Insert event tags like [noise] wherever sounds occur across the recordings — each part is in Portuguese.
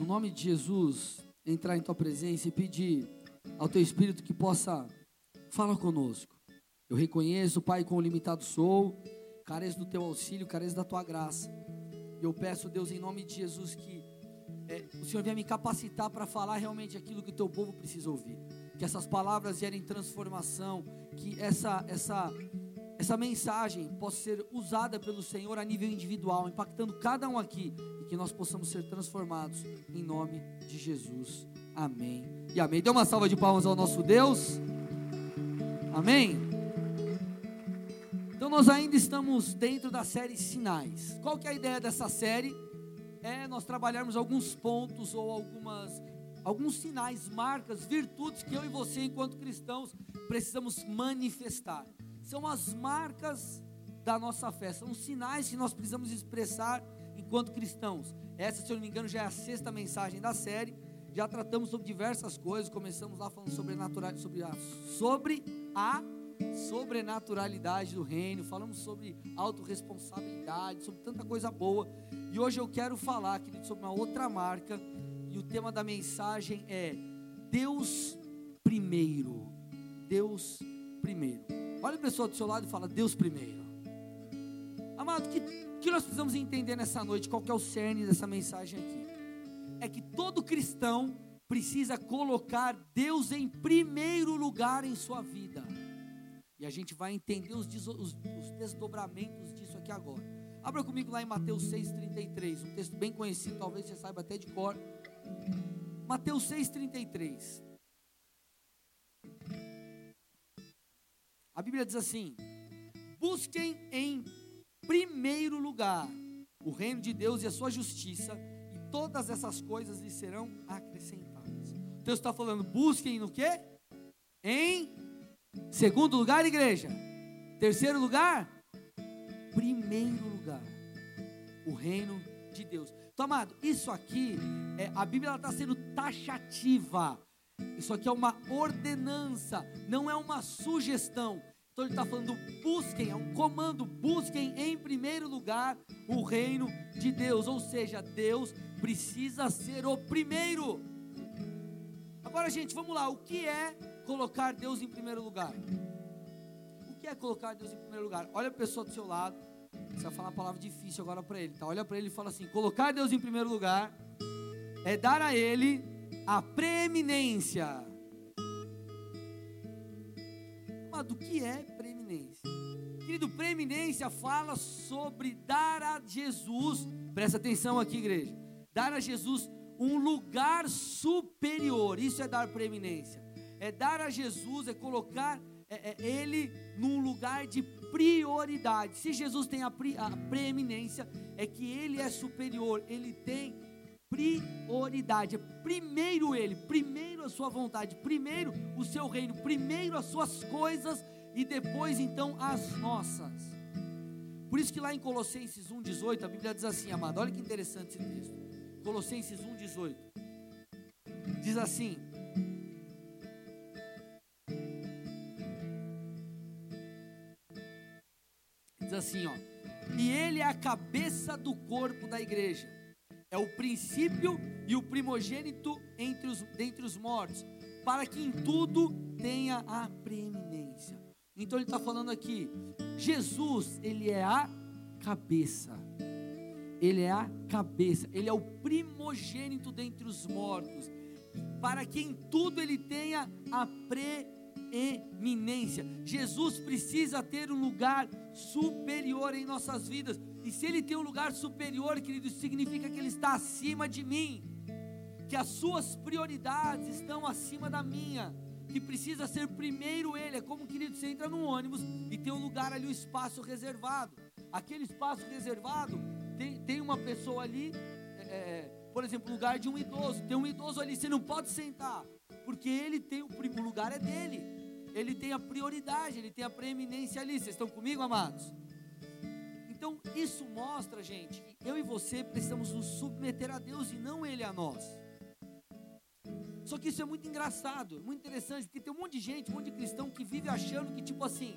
no nome de Jesus, entrar em tua presença e pedir ao teu Espírito que possa falar conosco. Eu reconheço, Pai, quão limitado sou, careço do teu auxílio, careço da tua graça. E eu peço, Deus, em nome de Jesus, que é, o Senhor venha me capacitar para falar realmente aquilo que o teu povo precisa ouvir. Que essas palavras gerem transformação, que essa, essa, essa mensagem possa ser usada pelo Senhor a nível individual, impactando cada um aqui, e que nós possamos ser transformados em nome de Jesus. Amém. E amém. Dê uma salva de palmas ao nosso Deus. Amém. Então nós ainda estamos dentro da série Sinais. Qual que é a ideia dessa série? É nós trabalharmos alguns pontos ou algumas alguns sinais, marcas, virtudes que eu e você enquanto cristãos precisamos manifestar. São as marcas da nossa fé, são sinais que nós precisamos expressar enquanto cristãos. Essa, se eu não me engano, já é a sexta mensagem da série. Já tratamos sobre diversas coisas, começamos lá falando sobre, sobre, a, sobre a sobrenaturalidade do reino, falamos sobre autorresponsabilidade, sobre tanta coisa boa. E hoje eu quero falar, querido, sobre uma outra marca. E o tema da mensagem é Deus primeiro. Deus primeiro. Olha a pessoa do seu lado e fala: Deus primeiro. Amado, o que, que nós precisamos entender nessa noite? Qual que é o cerne dessa mensagem aqui? É que todo cristão precisa colocar Deus em primeiro lugar em sua vida. E a gente vai entender os, os, os desdobramentos disso aqui agora. Abra comigo lá em Mateus 6,33, um texto bem conhecido, talvez você saiba até de cor. Mateus 6,33. A Bíblia diz assim: busquem em primeiro lugar o reino de Deus e a sua justiça, e todas essas coisas lhes serão acrescentadas. Deus está falando, busquem no que? Em segundo lugar, igreja. Terceiro lugar, primeiro lugar, o reino de Deus. Então, amado, isso aqui, é, a Bíblia está sendo taxativa. Isso aqui é uma ordenança, não é uma sugestão. Então ele está falando: busquem, é um comando, busquem em primeiro lugar o reino de Deus. Ou seja, Deus precisa ser o primeiro. Agora, gente, vamos lá. O que é colocar Deus em primeiro lugar? O que é colocar Deus em primeiro lugar? Olha a pessoa do seu lado. Você vai falar uma palavra difícil agora para ele, tá? Olha para ele e fala assim: colocar Deus em primeiro lugar é dar a Ele a preeminência do que é preeminência. Querido, preeminência fala sobre dar a Jesus, presta atenção aqui, igreja, dar a Jesus um lugar superior, isso é dar preeminência, é dar a Jesus, é colocar é, é, Ele num lugar de prioridade. Se Jesus tem a, pre, a preeminência, é que Ele é superior, Ele tem prioridade. Primeiro Ele, primeiro a sua vontade, primeiro o seu reino, primeiro as suas coisas e depois então as nossas. Por isso que lá em Colossenses 1,18 a Bíblia diz assim, amado, olha que interessante esse texto. Colossenses 1,18 diz assim: Diz assim, ó. E ele é a cabeça do corpo da igreja é o princípio e o primogênito entre os, dentre os mortos, para que em tudo tenha a preeminência. Então ele está falando aqui, Jesus, ele é a cabeça, ele é a cabeça, ele é o primogênito dentre os mortos, para que em tudo ele tenha a preeminência. Jesus precisa ter um lugar superior em nossas vidas, e se ele tem um lugar superior, querido, significa que ele está acima de mim, que as suas prioridades estão acima da minha, que precisa ser primeiro ele. É como, querido, você entra num ônibus e tem um lugar ali, um espaço reservado. Aquele espaço reservado tem, tem uma pessoa ali, é, é por exemplo, lugar de um idoso. Tem um idoso ali, você não pode sentar, porque ele tem o, o lugar é dele. Ele tem a prioridade, ele tem a preeminência ali. Vocês estão comigo, amados? Então, isso mostra, gente, que eu e você precisamos nos submeter a Deus e não Ele a nós. Só que isso é muito engraçado, muito interessante, porque tem um monte de gente, um monte de cristão que vive achando que, tipo assim,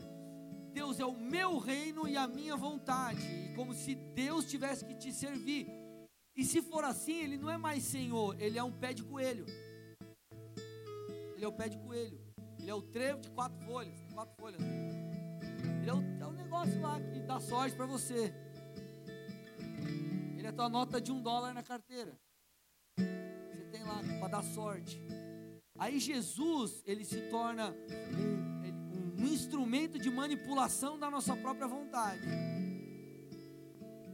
Deus é o meu reino e a minha vontade, e como se Deus tivesse que te servir. E se for assim, ele não é mais senhor, ele é um pé de coelho. Ele é o pé de coelho. Ele é o trevo de quatro folhas. Quatro folhas. Ele é o, negócio lá que dá sorte para você. Ele é tua nota de um dólar na carteira. Você tem lá para dar sorte. Aí Jesus, ele se torna um, um instrumento de manipulação da nossa própria vontade.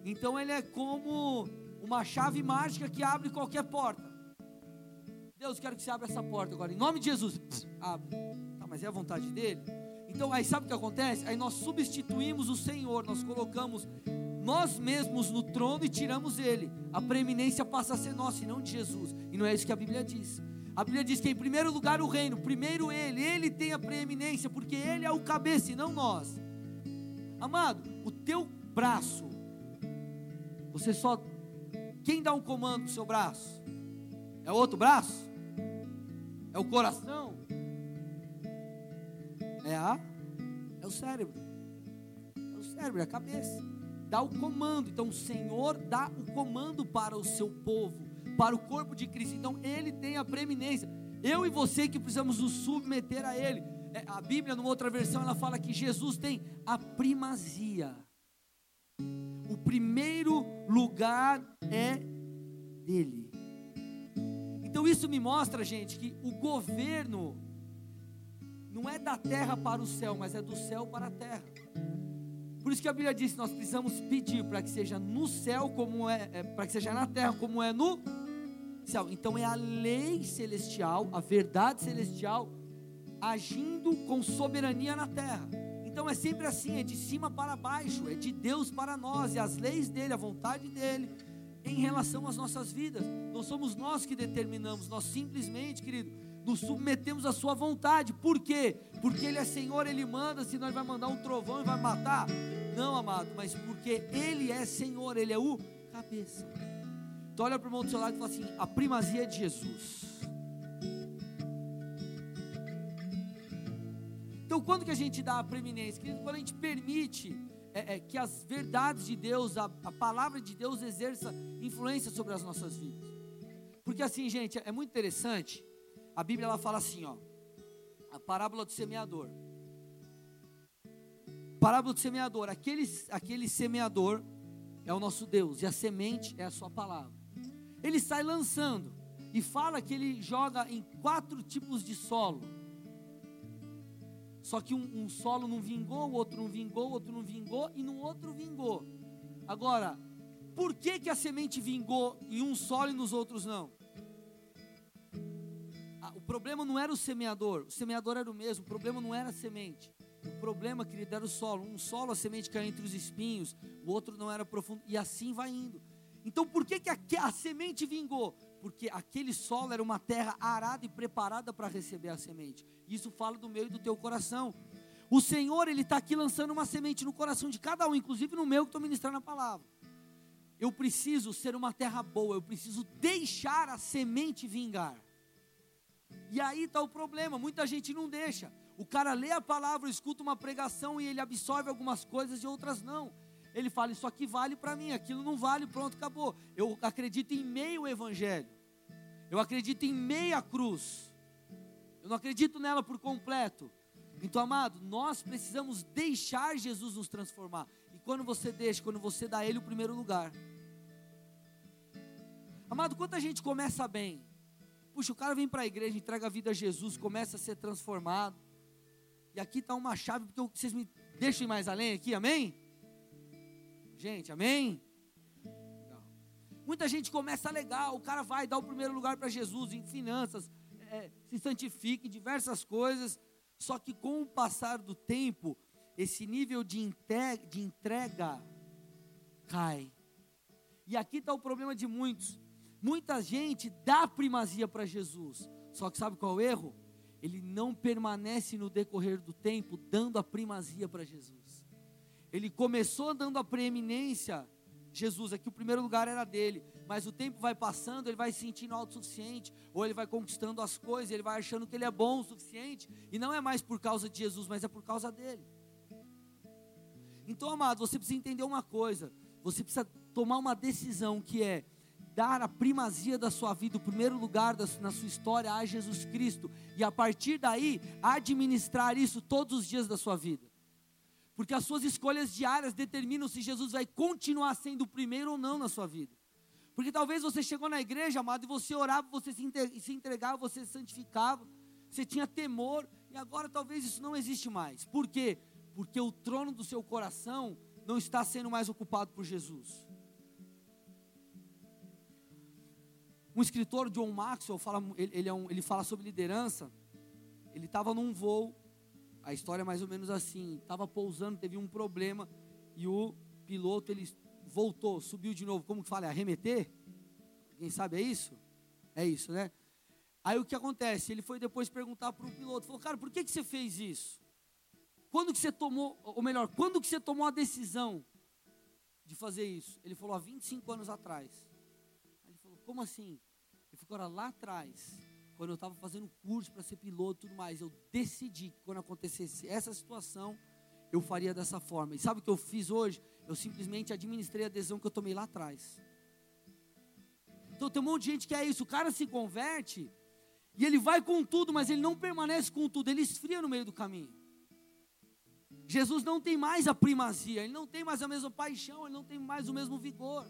Então ele é como uma chave mágica que abre qualquer porta. Deus, quero que você abra essa porta agora, em nome de Jesus. abre. Tá, mas é a vontade dele? Então, aí sabe o que acontece? Aí nós substituímos o Senhor, nós colocamos nós mesmos no trono e tiramos ele. A preeminência passa a ser nossa e não de Jesus. E não é isso que a Bíblia diz. A Bíblia diz que em primeiro lugar o reino, primeiro ele, ele tem a preeminência, porque ele é o cabeça e não nós. Amado, o teu braço, você só. Quem dá um comando no seu braço? É o outro braço? É o coração? É a? É o cérebro. É o cérebro, é a cabeça. Dá o comando. Então o Senhor dá o comando para o seu povo, para o corpo de Cristo. Então ele tem a preeminência. Eu e você que precisamos nos submeter a ele. É, a Bíblia, numa outra versão, ela fala que Jesus tem a primazia. O primeiro lugar é dele. Então isso me mostra, gente, que o governo não é da terra para o céu, mas é do céu para a terra. Por isso que a Bíblia diz: nós precisamos pedir para que seja no céu como é, é para que seja na terra como é no céu. Então é a lei celestial, a verdade celestial agindo com soberania na terra. Então é sempre assim, é de cima para baixo, é de Deus para nós, e as leis dele, a vontade dele em relação às nossas vidas. Não somos nós que determinamos, nós simplesmente, querido, nos submetemos à sua vontade. Por quê? Porque ele é Senhor, ele manda, se nós vai mandar um trovão e vai matar. Não, amado, mas porque ele é Senhor, ele é o cabeça. Então olha para o irmão do seu lado e fala assim: a primazia é de Jesus. Então, quando que a gente dá a preeminência? Quando a gente permite é, é, que as verdades de Deus, a, a palavra de Deus exerça influência sobre as nossas vidas. Porque assim, gente, é muito interessante. A Bíblia ela fala assim, ó, a parábola do semeador. Parábola do semeador, aquele, aquele semeador é o nosso Deus e a semente é a sua palavra. Ele sai lançando e fala que ele joga em quatro tipos de solo só que um, um solo não vingou, o outro não vingou, o outro não vingou e no outro vingou. Agora, por que, que a semente vingou em um solo e nos outros não? O problema não era o semeador, o semeador era o mesmo, o problema não era a semente. O problema, querido, era o solo. Um solo a semente caiu entre os espinhos, o outro não era profundo, e assim vai indo. Então por que, que a, a semente vingou? Porque aquele solo era uma terra arada e preparada para receber a semente. Isso fala do meu e do teu coração. O Senhor, Ele está aqui lançando uma semente no coração de cada um, inclusive no meu que estou ministrando a palavra. Eu preciso ser uma terra boa, eu preciso deixar a semente vingar. E aí está o problema, muita gente não deixa. O cara lê a palavra, escuta uma pregação e ele absorve algumas coisas e outras não. Ele fala: Isso aqui vale para mim, aquilo não vale, pronto, acabou. Eu acredito em meio evangelho, eu acredito em meia cruz, eu não acredito nela por completo. Então, amado, nós precisamos deixar Jesus nos transformar. E quando você deixa, quando você dá a Ele o primeiro lugar. Amado, quanta gente começa bem? Puxa, o cara vem para a igreja, entrega a vida a Jesus, começa a ser transformado. E aqui está uma chave, porque vocês me deixem mais além aqui, amém? Gente, amém? Muita gente começa legal, o cara vai dar o primeiro lugar para Jesus em finanças, é, se santifica em diversas coisas, só que com o passar do tempo, esse nível de de entrega cai. E aqui está o problema de muitos. Muita gente dá primazia para Jesus, só que sabe qual é o erro? Ele não permanece no decorrer do tempo dando a primazia para Jesus. Ele começou dando a preeminência, Jesus, aqui o primeiro lugar era dele, mas o tempo vai passando, ele vai se sentindo autossuficiente, ou ele vai conquistando as coisas, ele vai achando que ele é bom o suficiente, e não é mais por causa de Jesus, mas é por causa dele. Então, amado, você precisa entender uma coisa, você precisa tomar uma decisão que é dar a primazia da sua vida, o primeiro lugar na sua história a Jesus Cristo, e a partir daí administrar isso todos os dias da sua vida. Porque as suas escolhas diárias determinam se Jesus vai continuar sendo o primeiro ou não na sua vida. Porque talvez você chegou na igreja, amado, e você orava, você se entregava, você se santificava, você tinha temor, e agora talvez isso não existe mais. Por quê? Porque o trono do seu coração não está sendo mais ocupado por Jesus. Um escritor, John Maxwell, fala, ele, ele, é um, ele fala sobre liderança. Ele estava num voo, a história é mais ou menos assim: estava pousando, teve um problema e o piloto ele voltou, subiu de novo. Como que fala? É arremeter? Quem sabe é isso? É isso, né? Aí o que acontece? Ele foi depois perguntar para o piloto, falou, cara, por que, que você fez isso? Quando que você tomou, ou melhor, quando que você tomou a decisão de fazer isso? Ele falou, há 25 anos atrás. Aí ele falou, como assim? Falou, lá atrás, quando eu estava fazendo curso para ser piloto e tudo mais, eu decidi que quando acontecesse essa situação, eu faria dessa forma. E sabe o que eu fiz hoje? Eu simplesmente administrei a decisão que eu tomei lá atrás. Então tem um monte de gente que é isso, o cara se converte e ele vai com tudo, mas ele não permanece com tudo, ele esfria no meio do caminho. Jesus não tem mais a primazia, ele não tem mais a mesma paixão, ele não tem mais o mesmo vigor.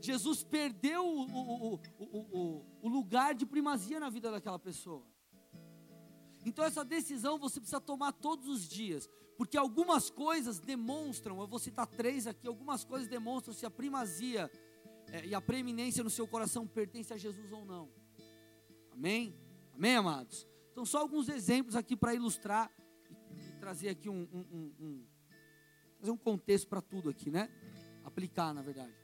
Jesus perdeu o, o, o, o, lugar de primazia na vida daquela pessoa. Então essa decisão você precisa tomar todos os dias, porque algumas coisas demonstram, eu vou citar três aqui, algumas coisas demonstram se a primazia é, e a preeminência no seu coração pertence a Jesus ou não. Amém? Amém, amados? Então, só alguns exemplos aqui para ilustrar e, trazer aqui um, um, um, um um contexto para tudo aqui, né? Aplicar, na verdade.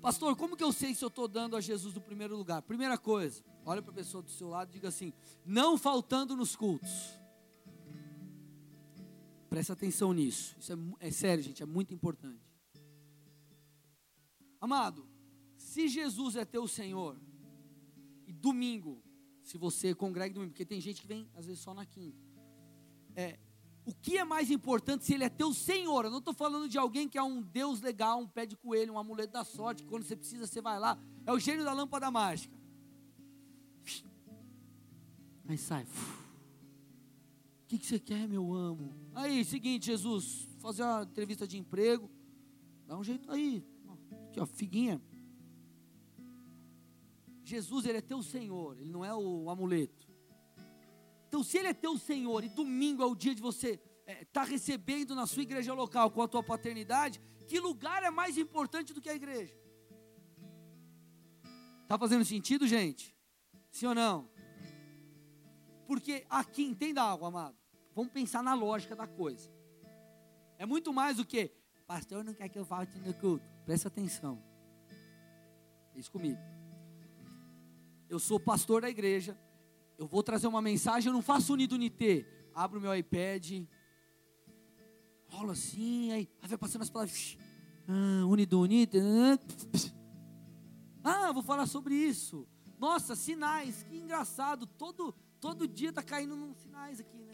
Pastor, como que eu sei se eu estou dando a Jesus o primeiro lugar? Primeira coisa, olha para a pessoa do seu lado e diga assim: não faltando nos cultos. Presta atenção nisso. Isso é, é sério, gente, é muito importante. Amado, se Jesus é teu Senhor, e domingo, se você congrega domingo, porque tem gente que vem às vezes só na quinta. É, o que é mais importante se ele é teu Senhor? Eu não estou falando de alguém que é um Deus legal, um pé de coelho, um amuleto da sorte, quando você precisa você vai lá. É o gênio da lâmpada mágica. Aí sai. O que, que você quer, meu amo? Aí, seguinte, Jesus, fazer uma entrevista de emprego. Dá um jeito aí. Aqui, ó, figuinha. Jesus, ele é teu Senhor, ele não é o amuleto. Então, se ele é teu Senhor e domingo é o dia de você estar é, tá recebendo na sua igreja local com a tua paternidade, que lugar é mais importante do que a igreja? Está fazendo sentido, gente? Sim ou não? Porque aqui, entenda algo, amado. Vamos pensar na lógica da coisa. É muito mais do que, pastor não quer que eu falte no culto. Presta atenção. Isso comigo. Eu sou pastor da igreja. Eu vou trazer uma mensagem, eu não faço unido unité. Abro meu iPad, rola assim, aí, aí vai passando as palavras. Ah, unido unité. Ah, vou falar sobre isso. Nossa, sinais, que engraçado. Todo, todo dia está caindo nos sinais aqui, né?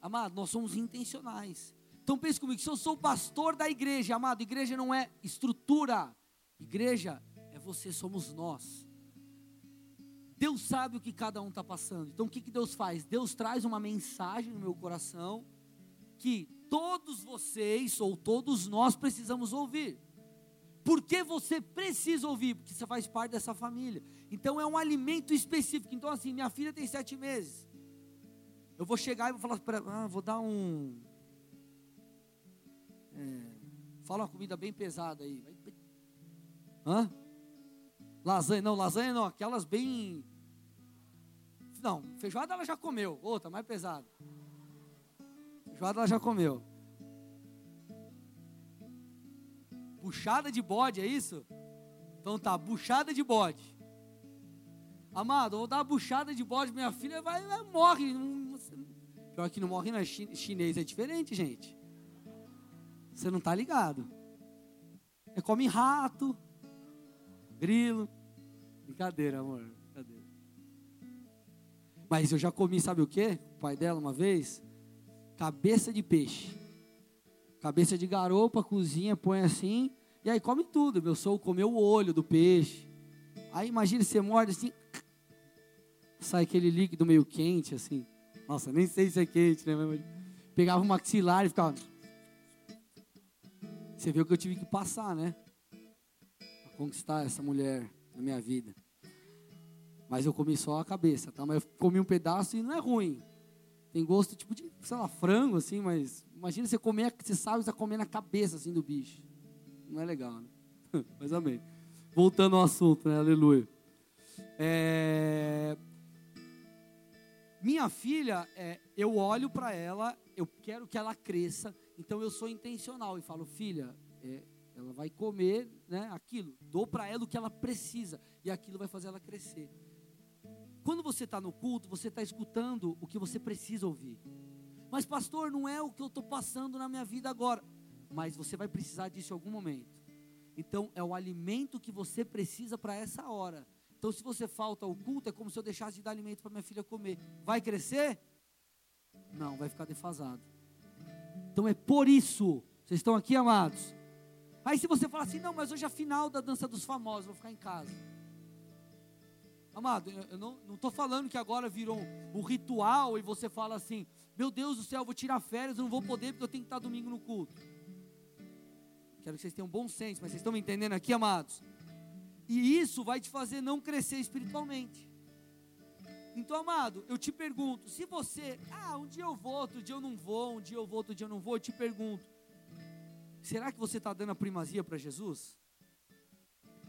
Amado, nós somos intencionais. Então pense comigo, se eu sou pastor da igreja, amado, igreja não é estrutura. Igreja é você, somos nós. Deus sabe o que cada um está passando. Então o que, que Deus faz? Deus traz uma mensagem no meu coração que todos vocês ou todos nós precisamos ouvir. Por que você precisa ouvir? Porque você faz parte dessa família. Então é um alimento específico. Então, assim, minha filha tem sete meses. Eu vou chegar e vou falar para ah, vou dar um. É, fala uma comida bem pesada aí. Hã? Lasanha, não, lasanha não, aquelas bem não, feijoada ela já comeu. Outra, mais pesada. Feijoada ela já comeu. Buchada de bode, é isso? Então tá, buchada de bode. Amado, vou dar uma buchada de bode, minha filha vai, vai morre. Pior que não morre não é chinês, é diferente, gente. Você não tá ligado. É come rato, grilo. Brincadeira, amor. Mas eu já comi, sabe o que? O pai dela uma vez, cabeça de peixe. cabeça de garopa, cozinha, põe assim, e aí come tudo. Meu sogro comeu o olho do peixe. Aí imagina você morde assim, sai aquele líquido meio quente, assim. Nossa, nem sei se é quente, né? Pegava o maxilar e ficava. Você viu que eu tive que passar, né? Pra conquistar essa mulher na minha vida. Mas eu comi só a cabeça, tá? Mas eu comi um pedaço e não é ruim. Tem gosto tipo de, sei lá, frango, assim, mas imagina você comer, você sabe que você tá comendo a cabeça, assim, do bicho. Não é legal, né? [laughs] mas amém. Voltando ao assunto, né? Aleluia. É... Minha filha, é, eu olho para ela, eu quero que ela cresça, então eu sou intencional e falo, filha, é, ela vai comer né, aquilo, dou para ela o que ela precisa, e aquilo vai fazer ela crescer. Quando você está no culto, você está escutando o que você precisa ouvir. Mas, pastor, não é o que eu estou passando na minha vida agora. Mas você vai precisar disso em algum momento. Então, é o alimento que você precisa para essa hora. Então, se você falta ao culto, é como se eu deixasse de dar alimento para minha filha comer. Vai crescer? Não, vai ficar defasado. Então, é por isso. Vocês estão aqui, amados? Aí, se você falar assim, não, mas hoje é a final da dança dos famosos, vou ficar em casa. Amado, eu não estou falando que agora virou um, um, ritual e você fala assim: Meu Deus do céu, vou tirar férias, eu não vou poder porque eu tenho que estar domingo no culto. Quero que vocês tenham bom senso, mas vocês estão me entendendo aqui, amados? E isso vai te fazer não crescer espiritualmente. Então, amado, eu te pergunto: se você, ah, um dia eu vou, outro dia eu não vou, um dia eu vou, outro dia eu não vou, eu te pergunto: será que você está dando a primazia para Jesus?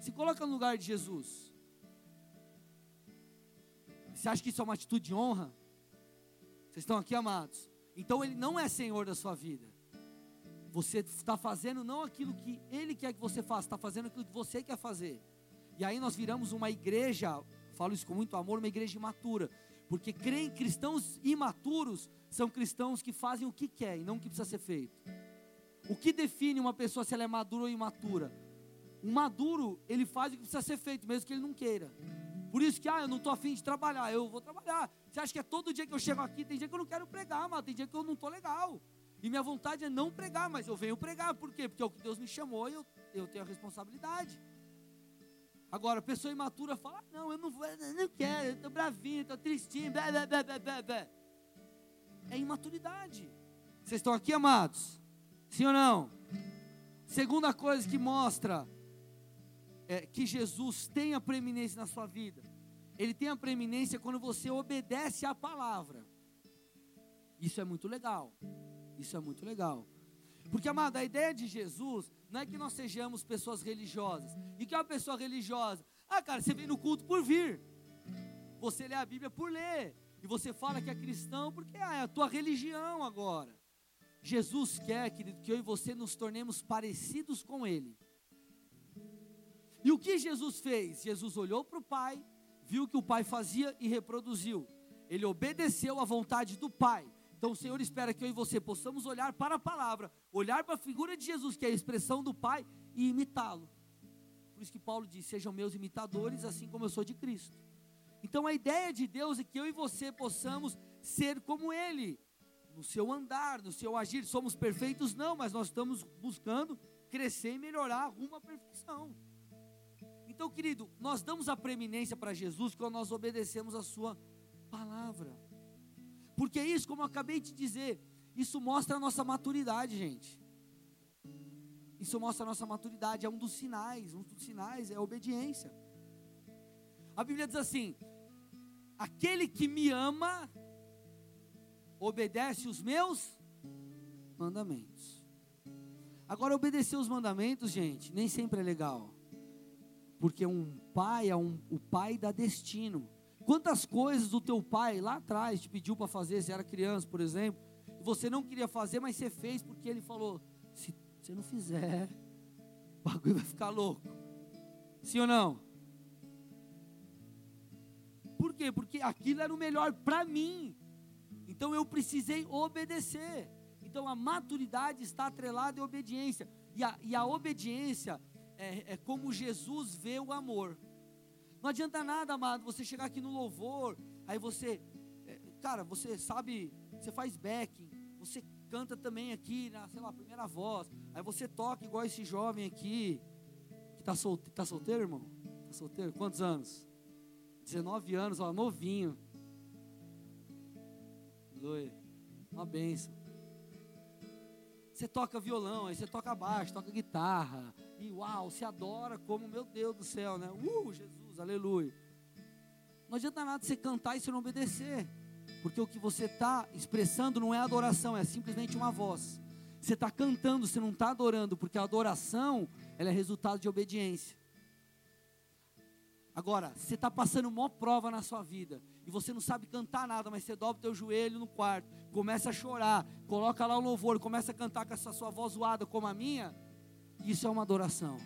Se coloca no lugar de Jesus. Você acha que isso é uma atitude de honra? Vocês estão aqui, amados? Então ele não é senhor da sua vida. Você está fazendo não aquilo que ele quer que você faça, está fazendo aquilo que você quer fazer. E aí nós viramos uma igreja, falo isso com muito amor, uma igreja imatura. Porque creem, cristãos imaturos são cristãos que fazem o que quer e não o que precisa ser feito. O que define uma pessoa se ela é madura ou imatura? Um maduro, ele faz o que precisa ser feito, mesmo que ele não queira. Por isso que, ah, eu não estou afim de trabalhar, eu vou trabalhar. Você acha que é todo dia que eu chego aqui, tem dia que eu não quero pregar, mas tem dia que eu não estou legal. E minha vontade é não pregar, mas eu venho pregar. Por quê? Porque é o que Deus me chamou e eu, eu tenho a responsabilidade. Agora, a pessoa imatura fala, ah, não, eu não vou, eu não quero, eu estou bravinho, estou tristinho, blá, blá, blá, blá, blá. É imaturidade. Vocês estão aqui, amados? Sim ou não? Segunda coisa que mostra é, que Jesus tem a preeminência na sua vida. Ele tem a preeminência quando você obedece à palavra. Isso é muito legal. Isso é muito legal. Porque, amado, a ideia de Jesus não é que nós sejamos pessoas religiosas. E que é uma pessoa religiosa? Ah, cara, você vem no culto por vir. Você lê a Bíblia por ler. E você fala que é cristão porque ah, é a tua religião agora. Jesus quer, querido, que eu e você nos tornemos parecidos com Ele. E o que Jesus fez? Jesus olhou para o Pai, viu o que o Pai fazia e reproduziu. Ele obedeceu à vontade do Pai. Então o Senhor espera que eu e você possamos olhar para a palavra, olhar para a figura de Jesus, que é a expressão do Pai, e imitá-lo. Por isso que Paulo diz: sejam meus imitadores, assim como eu sou de Cristo. Então a ideia de Deus é que eu e você possamos ser como Ele, no seu andar, no seu agir. Somos perfeitos? Não, mas nós estamos buscando crescer e melhorar rumo à perfeição. Então, querido, nós damos a preeminência para Jesus quando nós obedecemos a Sua palavra. Porque isso, como eu acabei de dizer, isso mostra a nossa maturidade, gente. Isso mostra a nossa maturidade, é um dos sinais, um dos sinais é a obediência. A Bíblia diz assim: aquele que me ama, obedece os meus mandamentos. Agora, obedecer os mandamentos, gente, nem sempre é legal. Porque um pai é um, o pai dá destino. Quantas coisas o teu pai lá atrás te pediu para fazer, se era criança, por exemplo, você não queria fazer, mas você fez porque ele falou: se você não fizer, o bagulho vai ficar louco. Sim ou não? Por quê? Porque aquilo era o melhor para mim. Então eu precisei obedecer. Então a maturidade está atrelada à obediência. E a, e a obediência é, é como Jesus vê o amor. Não adianta nada, amado, você chegar aqui no louvor, aí você, é, cara, você sabe, você faz backing, você canta também aqui, na, sei lá, primeira voz. Aí você toca igual esse jovem aqui, que está solte tá solteiro, irmão? Está solteiro? Quantos anos? 19 anos, ó, novinho. Aleluia. Uma benção. Você toca violão, aí você toca baixo, toca guitarra. E uau, se adora como, meu Deus do céu, né? Uh, Jesus, aleluia. Não adianta nada você cantar e você não obedecer. Porque o que você está expressando não é adoração, é simplesmente uma voz. Você está cantando, você não está adorando, porque a adoração ela é resultado de obediência. Agora, você está passando uma prova na sua vida e você não sabe cantar nada, mas você dobra o teu joelho no quarto, começa a chorar, coloca lá o louvor, começa a cantar com essa sua voz zoada como a minha, isso é uma adoração.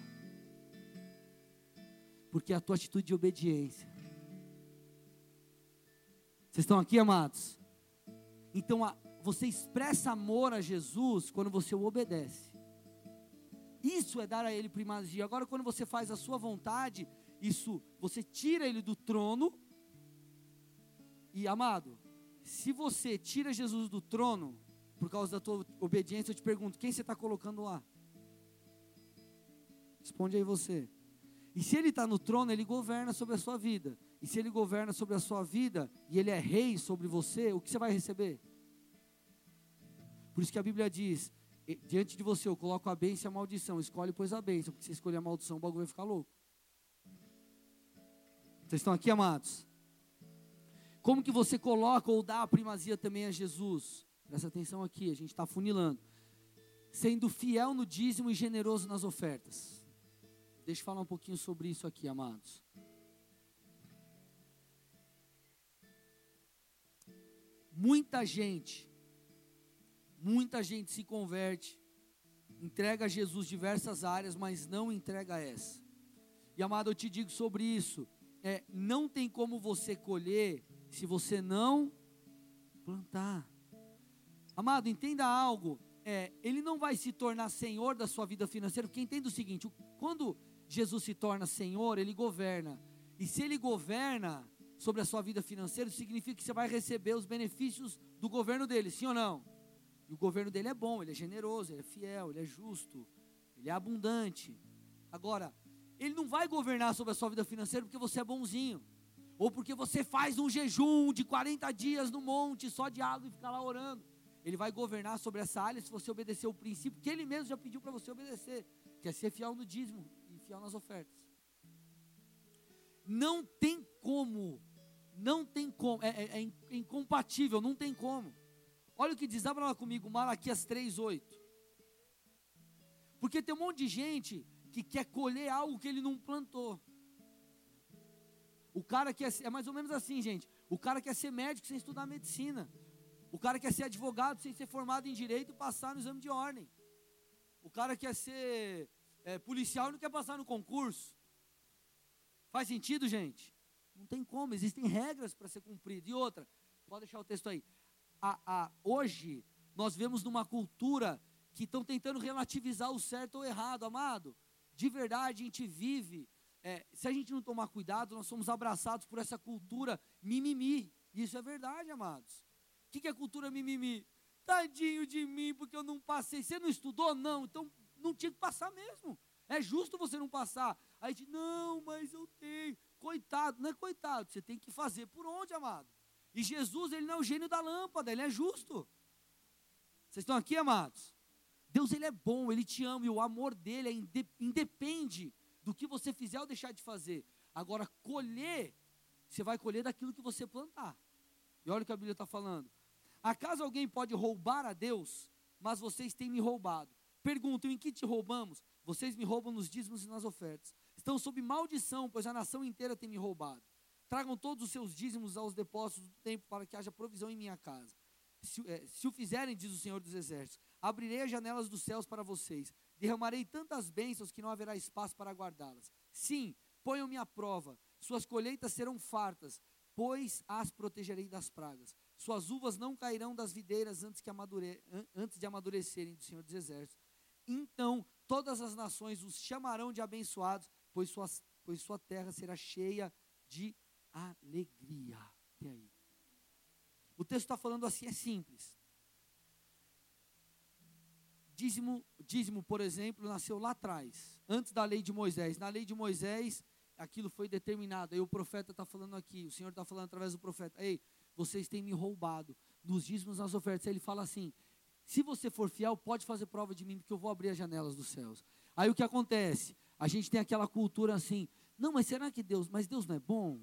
Porque é a tua atitude de obediência. Vocês estão aqui, amados? Então, a, você expressa amor a Jesus quando você o obedece. Isso é dar a Ele primazia. Agora, quando você faz a sua vontade, isso, você tira Ele do trono. E, amado, se você tira Jesus do trono, por causa da tua obediência, eu te pergunto: quem você está colocando lá? Responde aí você. E se Ele está no trono, Ele governa sobre a sua vida. E se Ele governa sobre a sua vida e Ele é rei sobre você, o que você vai receber? Por isso que a Bíblia diz: diante de você eu coloco a bênção e a maldição. Escolhe, pois, a bênção, porque se escolher a maldição, o bagulho vai ficar louco. Vocês estão aqui, amados? Como que você coloca ou dá a primazia também a Jesus? Presta atenção aqui, a gente está funilando. Sendo fiel no dízimo e generoso nas ofertas. Deixa eu falar um pouquinho sobre isso aqui, amados. Muita gente, muita gente se converte, entrega a Jesus diversas áreas, mas não entrega essa. E amado, eu te digo sobre isso: é, não tem como você colher se você não plantar. Amado, entenda algo. É, ele não vai se tornar senhor da sua vida financeira, porque entenda o seguinte: quando Jesus se torna senhor, ele governa. E se ele governa, sobre a sua vida financeira, significa que você vai receber os benefícios do governo dele, sim ou não? E o governo dele é bom, ele é generoso, ele é fiel, ele é justo, ele é abundante. Agora, ele não vai governar sobre a sua vida financeira porque você é bonzinho, ou porque você faz um jejum de 40 dias no monte só de água e fica lá orando. Ele vai governar sobre essa área se você obedecer o princípio que ele mesmo já pediu para você obedecer, que é ser fiel no dízimo fiel nas ofertas. Não tem como não tem como, é, é, é incompatível, não tem como. Olha o que diz, abra lá comigo, Malaquias 3,8. Porque tem um monte de gente que quer colher algo que ele não plantou. O cara quer é mais ou menos assim, gente. O cara quer ser médico sem estudar medicina. O cara quer ser advogado sem ser formado em direito e passar no exame de ordem. O cara quer ser é, policial e não quer passar no concurso. Faz sentido, gente? Não tem como, existem regras para ser cumprido. E outra, pode deixar o texto aí. A, a, hoje, nós vemos numa cultura que estão tentando relativizar o certo ou errado, amado. De verdade, a gente vive. É, se a gente não tomar cuidado, nós somos abraçados por essa cultura mimimi. Isso é verdade, amados. O que, que é cultura mimimi? Tadinho de mim, porque eu não passei. Você não estudou? Não, então não tinha que passar mesmo. É justo você não passar. Aí gente, não, mas eu tenho. Coitado, não é coitado, você tem que fazer por onde, amado? E Jesus, ele não é o gênio da lâmpada, ele é justo. Vocês estão aqui, amados? Deus, ele é bom, ele te ama e o amor dele é independe do que você fizer ou deixar de fazer. Agora, colher, você vai colher daquilo que você plantar. E olha o que a Bíblia está falando. Acaso alguém pode roubar a Deus, mas vocês têm me roubado? Perguntam, em que te roubamos? Vocês me roubam nos dízimos e nas ofertas. Estão sob maldição, pois a nação inteira tem me roubado. Tragam todos os seus dízimos aos depósitos do templo para que haja provisão em minha casa. Se, é, se o fizerem, diz o Senhor dos Exércitos, abrirei as janelas dos céus para vocês. Derramarei tantas bênçãos que não haverá espaço para guardá-las. Sim, ponham-me à prova. Suas colheitas serão fartas, pois as protegerei das pragas. Suas uvas não cairão das videiras antes, que amadure, antes de amadurecerem, do Senhor dos Exércitos. Então todas as nações os chamarão de abençoados, pois, suas, pois sua terra será cheia de alegria. Aí? O texto está falando assim, é simples. dízimo, dízimo, por exemplo, nasceu lá atrás, antes da lei de Moisés. Na lei de Moisés, aquilo foi determinado. Aí o profeta está falando aqui, o Senhor está falando através do profeta: Ei, vocês têm me roubado nos dízimos, nas ofertas. Aí ele fala assim: se você for fiel, pode fazer prova de mim, porque eu vou abrir as janelas dos céus. Aí o que acontece? A gente tem aquela cultura assim: não, mas será que Deus, mas Deus não é bom?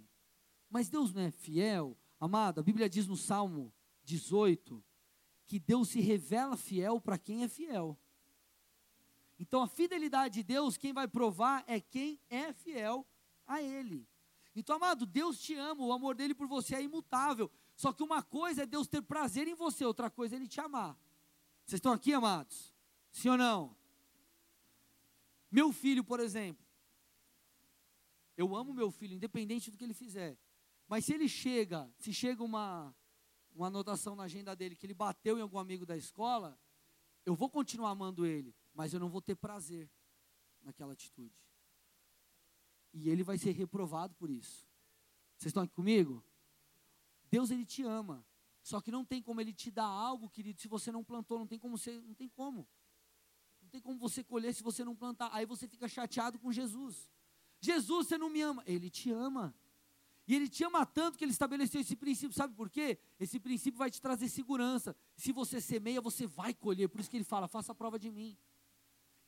Mas Deus não é fiel? Amado, a Bíblia diz no Salmo 18 que Deus se revela fiel para quem é fiel. Então a fidelidade de Deus, quem vai provar é quem é fiel a Ele. Então, amado, Deus te ama, o amor dele por você é imutável. Só que uma coisa é Deus ter prazer em você, outra coisa é Ele te amar. Vocês estão aqui, amados? Sim ou não? Meu filho, por exemplo. Eu amo meu filho, independente do que ele fizer. Mas se ele chega, se chega uma, uma anotação na agenda dele que ele bateu em algum amigo da escola, eu vou continuar amando ele, mas eu não vou ter prazer naquela atitude. E ele vai ser reprovado por isso. Vocês estão aqui comigo? Deus ele te ama. Só que não tem como ele te dar algo, querido, se você não plantou, não tem como você, não tem como. Não tem como você colher se você não plantar. Aí você fica chateado com Jesus. Jesus, você não me ama. Ele te ama. E ele te ama tanto que ele estabeleceu esse princípio, sabe por quê? Esse princípio vai te trazer segurança. Se você semeia, você vai colher. Por isso que ele fala: faça a prova de mim.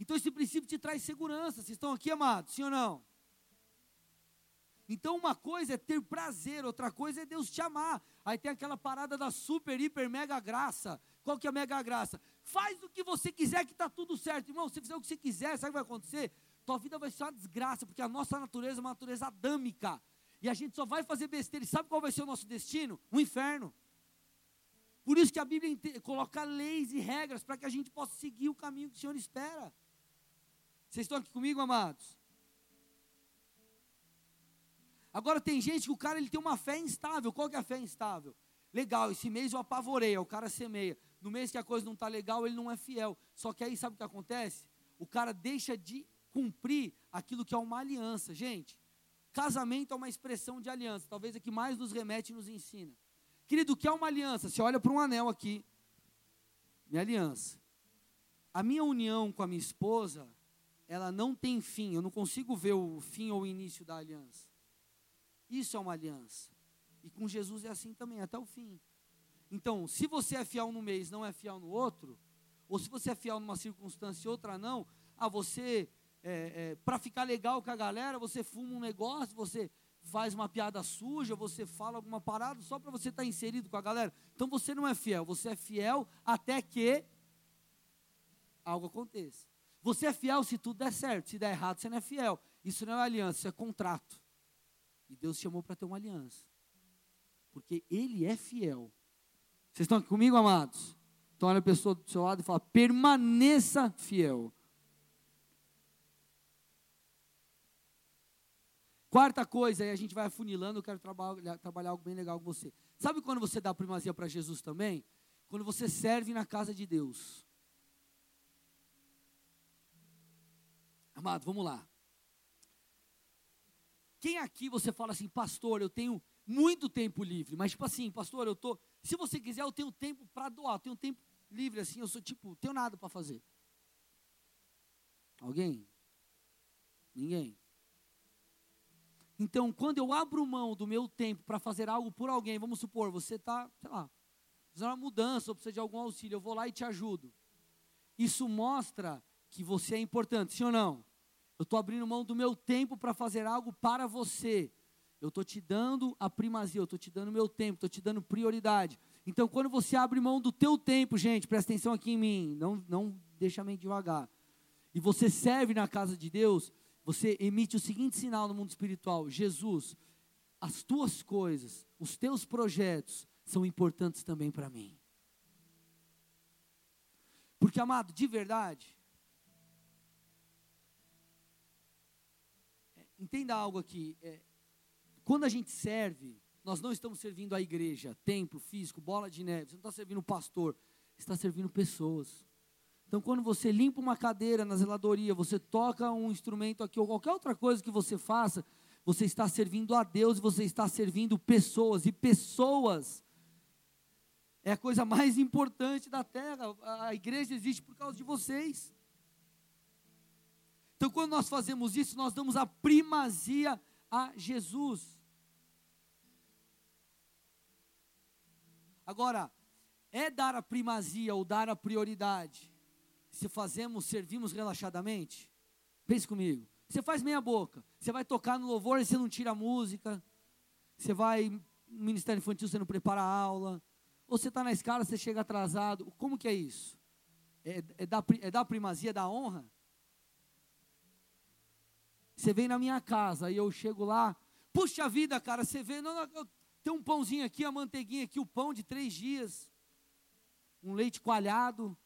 Então esse princípio te traz segurança. Vocês estão aqui, amados? Sim ou não? Então, uma coisa é ter prazer, outra coisa é Deus te amar. Aí tem aquela parada da super, hiper, mega graça. Qual que é a mega graça? Faz o que você quiser que está tudo certo. Irmão, se fizer o que você quiser, sabe o que vai acontecer? Tua vida vai ser uma desgraça, porque a nossa natureza é uma natureza adâmica. E a gente só vai fazer besteira. E sabe qual vai ser o nosso destino? O inferno. Por isso que a Bíblia coloca leis e regras para que a gente possa seguir o caminho que o Senhor espera. Vocês estão aqui comigo, amados? Agora tem gente que o cara ele tem uma fé instável. Qual que é a fé instável? Legal, esse mês eu apavorei, o cara semeia. No mês que a coisa não está legal, ele não é fiel. Só que aí sabe o que acontece? O cara deixa de cumprir aquilo que é uma aliança. Gente, casamento é uma expressão de aliança. Talvez é que mais nos remete e nos ensina. Querido, o que é uma aliança? Você olha para um anel aqui. Minha aliança. A minha união com a minha esposa, ela não tem fim. Eu não consigo ver o fim ou o início da aliança. Isso é uma aliança. E com Jesus é assim também, até o fim. Então, se você é fiel no mês, não é fiel no outro, ou se você é fiel numa circunstância e outra não, ah, você, é, é, para ficar legal com a galera, você fuma um negócio, você faz uma piada suja, você fala alguma parada só para você estar tá inserido com a galera. Então você não é fiel, você é fiel até que algo aconteça. Você é fiel se tudo der certo, se der errado, você não é fiel. Isso não é aliança, isso é contrato. E Deus chamou para ter uma aliança. Porque Ele é fiel. Vocês estão aqui comigo, amados? Então olha a pessoa do seu lado e fala: permaneça fiel. Quarta coisa, aí a gente vai afunilando, eu quero trabalhar, trabalhar algo bem legal com você. Sabe quando você dá primazia para Jesus também? Quando você serve na casa de Deus. Amado, vamos lá. Quem aqui você fala assim, pastor, eu tenho muito tempo livre, mas tipo assim, pastor, eu tô, se você quiser, eu tenho tempo para doar, eu tenho tempo livre assim, eu sou tipo, tenho nada para fazer. Alguém? Ninguém. Então, quando eu abro mão do meu tempo para fazer algo por alguém, vamos supor, você está, sei lá, fazendo uma mudança ou precisa de algum auxílio, eu vou lá e te ajudo. Isso mostra que você é importante, sim ou não? Eu estou abrindo mão do meu tempo para fazer algo para você. Eu estou te dando a primazia, eu estou te dando meu tempo, estou te dando prioridade. Então, quando você abre mão do teu tempo, gente, presta atenção aqui em mim, não, não deixa meio devagar. E você serve na casa de Deus, você emite o seguinte sinal no mundo espiritual: Jesus, as tuas coisas, os teus projetos são importantes também para mim. Porque, amado, de verdade, entenda algo aqui. É, quando a gente serve, nós não estamos servindo a igreja, templo, físico, bola de neve. Você não está servindo o pastor, está servindo pessoas. Então, quando você limpa uma cadeira na zeladoria, você toca um instrumento aqui, ou qualquer outra coisa que você faça, você está servindo a Deus, você está servindo pessoas, e pessoas é a coisa mais importante da terra. A igreja existe por causa de vocês. Então, quando nós fazemos isso, nós damos a primazia a Jesus. Agora, é dar a primazia ou dar a prioridade se fazemos, servimos relaxadamente? Pense comigo. Você faz meia boca. Você vai tocar no louvor e você não tira a música. Você vai no ministério infantil, você não prepara a aula. Ou você está na escala, você chega atrasado. Como que é isso? É, é, dar, é dar primazia, da honra? Você vem na minha casa e eu chego lá, puxa vida, cara, você vê, não, não, tem um pãozinho aqui, a manteiguinha aqui, o pão de três dias, um leite coalhado.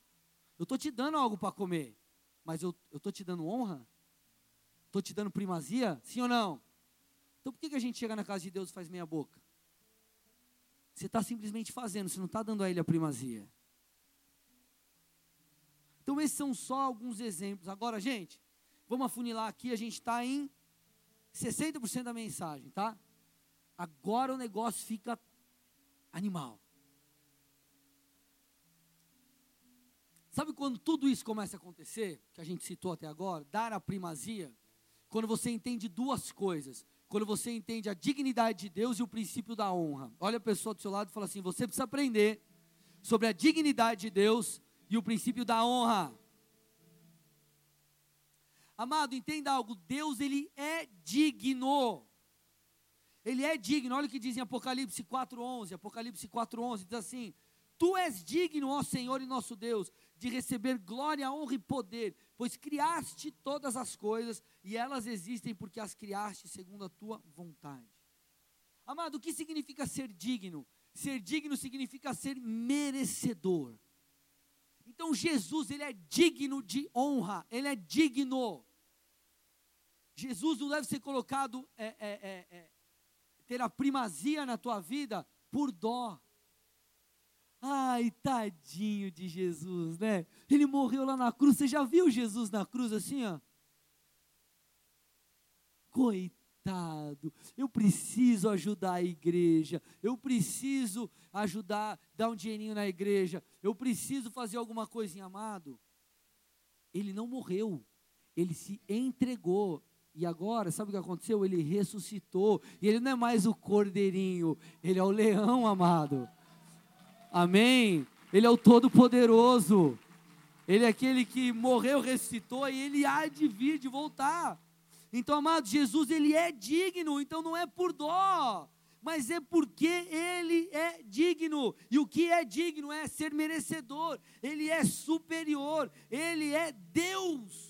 Eu estou te dando algo para comer, mas eu estou te dando honra? Estou te dando primazia? Sim ou não? Então por que, que a gente chega na casa de Deus e faz meia boca? Você está simplesmente fazendo, você não está dando a Ele a primazia. Então esses são só alguns exemplos. Agora, gente, Vamos afunilar aqui, a gente está em 60% da mensagem, tá? Agora o negócio fica animal. Sabe quando tudo isso começa a acontecer, que a gente citou até agora, dar a primazia? Quando você entende duas coisas. Quando você entende a dignidade de Deus e o princípio da honra. Olha a pessoa do seu lado e fala assim: você precisa aprender sobre a dignidade de Deus e o princípio da honra. Amado, entenda algo, Deus ele é digno. Ele é digno. Olha o que diz em Apocalipse 4:11. Apocalipse 4:11 diz assim: Tu és digno, ó Senhor e nosso Deus, de receber glória, honra e poder, pois criaste todas as coisas e elas existem porque as criaste segundo a tua vontade. Amado, o que significa ser digno? Ser digno significa ser merecedor. Então Jesus, ele é digno de honra, ele é digno. Jesus não deve ser colocado, é, é, é, é, ter a primazia na tua vida por dó. Ai, tadinho de Jesus, né? Ele morreu lá na cruz. Você já viu Jesus na cruz assim, ó? Coitado, eu preciso ajudar a igreja, eu preciso ajudar, dar um dinheirinho na igreja, eu preciso fazer alguma coisinha, amado. Ele não morreu, ele se entregou, e agora, sabe o que aconteceu? Ele ressuscitou. E ele não é mais o cordeirinho, ele é o leão amado. Amém? Ele é o Todo-Poderoso. Ele é aquele que morreu, ressuscitou e ele há de vir, de voltar. Então, amado, Jesus, ele é digno, então não é por dó, mas é porque ele é digno. E o que é digno é ser merecedor, ele é superior, ele é Deus.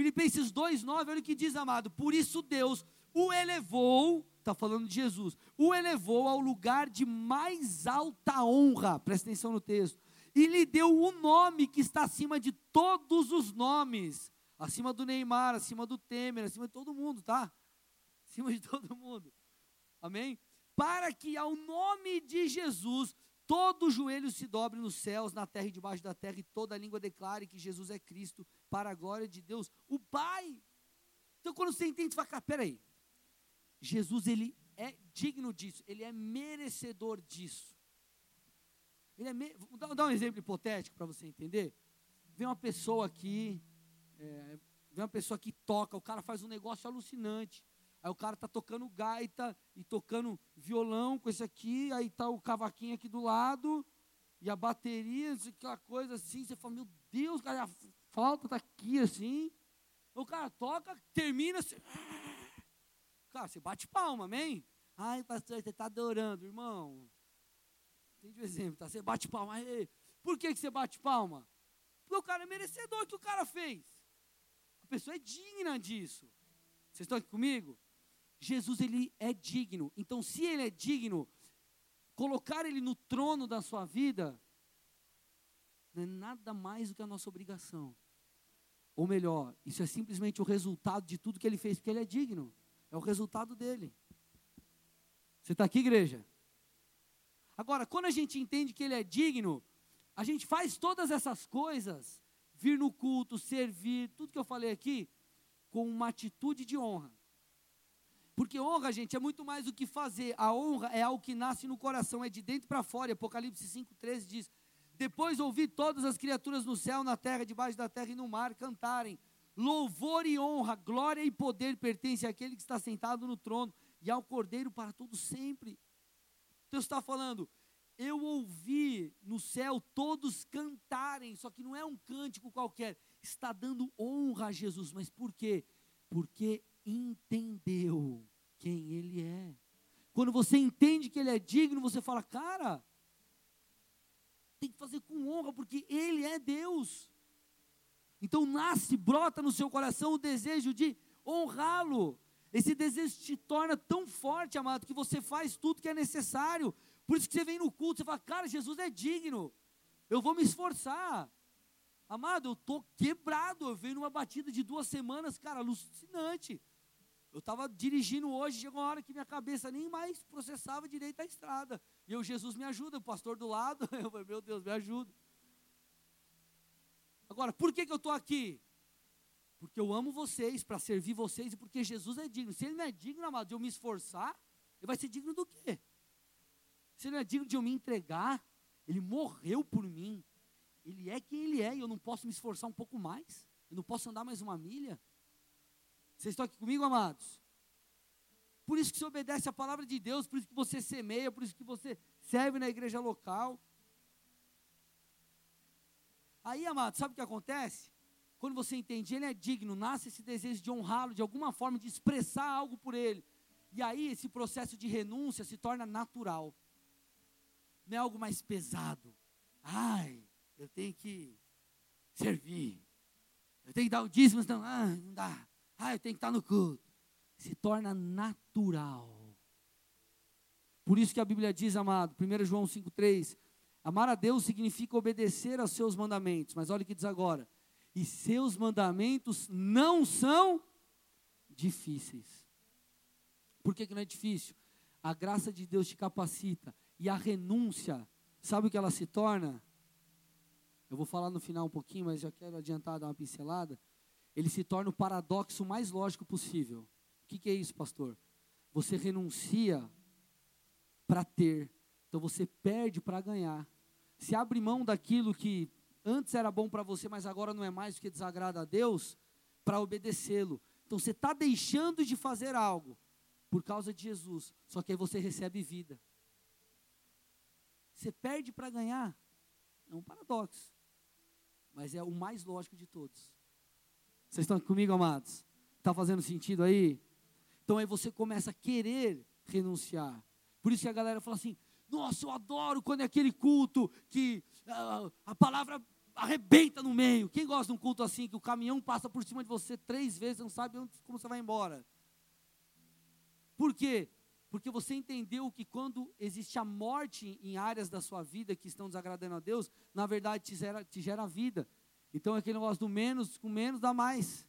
Filipenses 2,9, olha o que diz, amado. Por isso Deus o elevou, está falando de Jesus, o elevou ao lugar de mais alta honra, presta atenção no texto, e lhe deu o um nome que está acima de todos os nomes, acima do Neymar, acima do Temer, acima de todo mundo, tá? Acima de [laughs] todo mundo, amém? Para que ao nome de Jesus todo joelho se dobre nos céus, na terra e debaixo da terra, e toda língua declare que Jesus é Cristo, para a glória de Deus, o Pai. Então, quando você entende, você fala, peraí, Jesus, ele é digno disso, ele é merecedor disso. Ele é me... Vou dar um exemplo hipotético para você entender. Vem uma pessoa aqui, é, vem uma pessoa que toca, o cara faz um negócio alucinante. Aí o cara tá tocando gaita e tocando violão com esse aqui, aí tá o cavaquinho aqui do lado, e a bateria, aquela coisa assim, você fala, meu Deus, cara, a flauta tá aqui assim. O cara toca, termina assim. [laughs] Cara, você bate palma, amém? Ai, pastor, você está adorando, irmão. Entende o exemplo, tá? Você bate palma. Por que, que você bate palma? Porque o cara é merecedor que o cara fez. A pessoa é digna disso. Vocês estão aqui comigo? Jesus ele é digno. Então, se ele é digno, colocar ele no trono da sua vida não é nada mais do que a nossa obrigação. Ou melhor, isso é simplesmente o resultado de tudo que ele fez, porque ele é digno. É o resultado dele. Você está aqui, igreja? Agora, quando a gente entende que ele é digno, a gente faz todas essas coisas, vir no culto, servir, tudo que eu falei aqui, com uma atitude de honra. Por Porque honra, gente, é muito mais do que fazer. A honra é algo que nasce no coração, é de dentro para fora. Apocalipse 5,13 diz: Depois ouvi todas as criaturas no céu, na terra, debaixo da terra e no mar cantarem. Louvor e honra, glória e poder pertencem àquele que está sentado no trono e ao Cordeiro para todo sempre. Deus está falando, eu ouvi no céu todos cantarem, só que não é um cântico qualquer, está dando honra a Jesus, mas por quê? Porque entendeu quem Ele é. Quando você entende que Ele é digno, você fala, cara, tem que fazer com honra, porque Ele é Deus. Então nasce, brota no seu coração o desejo de honrá-lo. Esse desejo te torna tão forte, amado, que você faz tudo que é necessário. Por isso que você vem no culto, você fala, cara, Jesus é digno. Eu vou me esforçar. Amado, eu estou quebrado. Eu venho numa batida de duas semanas, cara, alucinante. Eu estava dirigindo hoje, chegou uma hora que minha cabeça nem mais processava direito a estrada. E eu, Jesus me ajuda, o pastor do lado, [laughs] eu falei, meu Deus, me ajuda. Agora, por que, que eu estou aqui? Porque eu amo vocês, para servir vocês e porque Jesus é digno. Se ele não é digno, amado, de eu me esforçar, ele vai ser digno do quê? Se ele não é digno de eu me entregar, ele morreu por mim. Ele é quem ele é e eu não posso me esforçar um pouco mais. Eu não posso andar mais uma milha. Vocês estão aqui comigo, amados? Por isso que você obedece a palavra de Deus, por isso que você semeia, por isso que você serve na igreja local. Aí, amado, sabe o que acontece? Quando você entende, ele é digno, nasce esse desejo de honrá-lo, de alguma forma, de expressar algo por ele. E aí, esse processo de renúncia se torna natural. Não é algo mais pesado. Ai, eu tenho que servir. Eu tenho que dar o dízimo, não, ah, não dá. Ah, eu tenho que estar no culto. Se torna natural. Por isso que a Bíblia diz, amado, 1 João 5,3, Amar a Deus significa obedecer aos seus mandamentos. Mas olha o que diz agora. E seus mandamentos não são difíceis. Por que, que não é difícil? A graça de Deus te capacita. E a renúncia, sabe o que ela se torna? Eu vou falar no final um pouquinho, mas já quero adiantar, dar uma pincelada. Ele se torna o paradoxo mais lógico possível. O que, que é isso, pastor? Você renuncia para ter então você perde para ganhar. Se abre mão daquilo que antes era bom para você, mas agora não é mais porque desagrada a Deus, para obedecê-lo. Então você está deixando de fazer algo por causa de Jesus, só que aí você recebe vida. Você perde para ganhar. É um paradoxo, mas é o mais lógico de todos. Vocês estão comigo, amados? Está fazendo sentido aí? Então aí você começa a querer renunciar. Por isso que a galera fala assim: nossa, eu adoro quando é aquele culto que uh, a palavra arrebenta no meio. Quem gosta de um culto assim, que o caminhão passa por cima de você três vezes, não sabe como você vai embora? Por quê? Porque você entendeu que quando existe a morte em áreas da sua vida que estão desagradando a Deus, na verdade te gera, te gera vida. Então aquele negócio do menos com menos dá mais.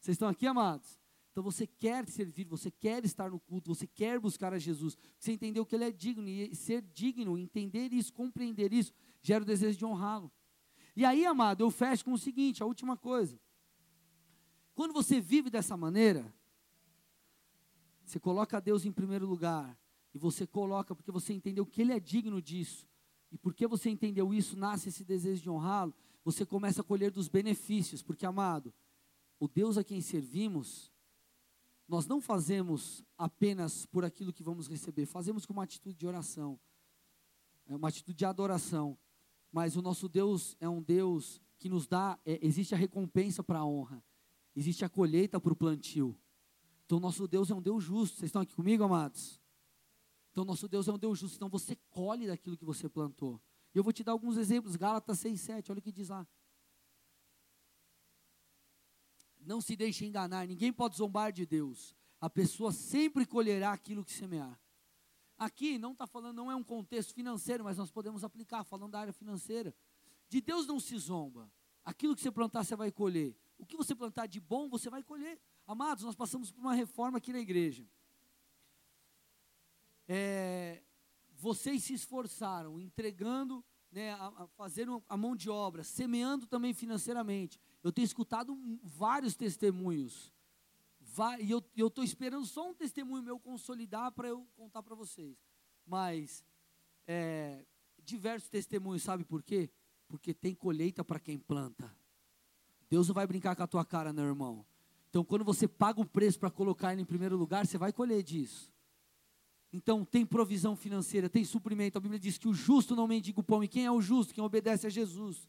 Vocês estão aqui, amados? Então você quer servir, você quer estar no culto, você quer buscar a Jesus. Você entendeu que Ele é digno e ser digno, entender isso, compreender isso, gera o desejo de honrá-lo. E aí, amado, eu fecho com o seguinte: a última coisa. Quando você vive dessa maneira, você coloca Deus em primeiro lugar, e você coloca porque você entendeu que Ele é digno disso, e porque você entendeu isso, nasce esse desejo de honrá-lo, você começa a colher dos benefícios, porque, amado, o Deus a quem servimos, nós não fazemos apenas por aquilo que vamos receber, fazemos com uma atitude de oração, é uma atitude de adoração. Mas o nosso Deus é um Deus que nos dá, é, existe a recompensa para a honra, existe a colheita para o plantio. Então, nosso Deus é um Deus justo. Vocês estão aqui comigo, amados? Então, nosso Deus é um Deus justo. Então, você colhe daquilo que você plantou. Eu vou te dar alguns exemplos. Gálatas 6, 7, olha o que diz lá. Não se deixe enganar, ninguém pode zombar de Deus. A pessoa sempre colherá aquilo que semear. Aqui não está falando, não é um contexto financeiro, mas nós podemos aplicar, falando da área financeira. De Deus não se zomba. Aquilo que você plantar, você vai colher. O que você plantar de bom, você vai colher. Amados, nós passamos por uma reforma aqui na igreja. É, vocês se esforçaram, entregando, né, a, a fazendo a mão de obra, semeando também financeiramente. Eu tenho escutado vários testemunhos, e eu estou esperando só um testemunho meu consolidar para eu contar para vocês. Mas, é, diversos testemunhos, sabe por quê? Porque tem colheita para quem planta. Deus não vai brincar com a tua cara, meu irmão. Então, quando você paga o preço para colocar ele em primeiro lugar, você vai colher disso. Então, tem provisão financeira, tem suprimento. A Bíblia diz que o justo não mendiga o pão. E quem é o justo? Quem obedece a Jesus.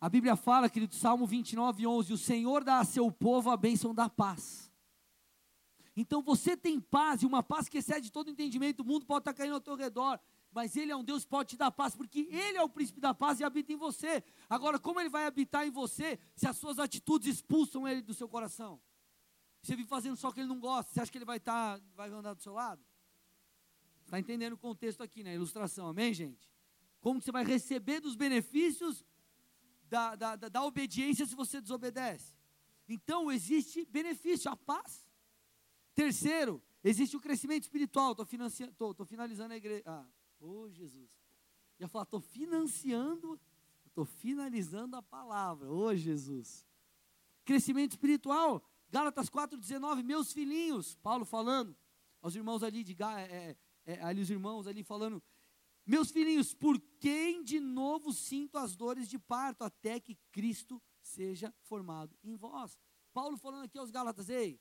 A Bíblia fala, querido, Salmo 29, 11: O Senhor dá a seu povo a bênção da paz. Então você tem paz, e uma paz que excede todo entendimento. O mundo pode estar caindo ao teu redor, mas Ele é um Deus que pode te dar paz, porque Ele é o príncipe da paz e habita em você. Agora, como Ele vai habitar em você se as suas atitudes expulsam Ele do seu coração? Você vive fazendo só o que Ele não gosta, você acha que Ele vai, estar, vai andar do seu lado? Está entendendo o contexto aqui, né? Ilustração, amém, gente? Como você vai receber dos benefícios da, da, da, da obediência se você desobedece? Então, existe benefício, a paz. Terceiro, existe o crescimento espiritual. Estou financiando, estou finalizando a igreja. Ah, oh Jesus. Ia falar, estou financiando, estou finalizando a palavra. Oh Jesus. Crescimento espiritual. Gálatas 4,19, meus filhinhos, Paulo falando, aos irmãos ali de é, é, é, ali os irmãos ali falando, meus filhinhos, por quem de novo sinto as dores de parto, até que Cristo seja formado em vós. Paulo falando aqui aos Gálatas, ei,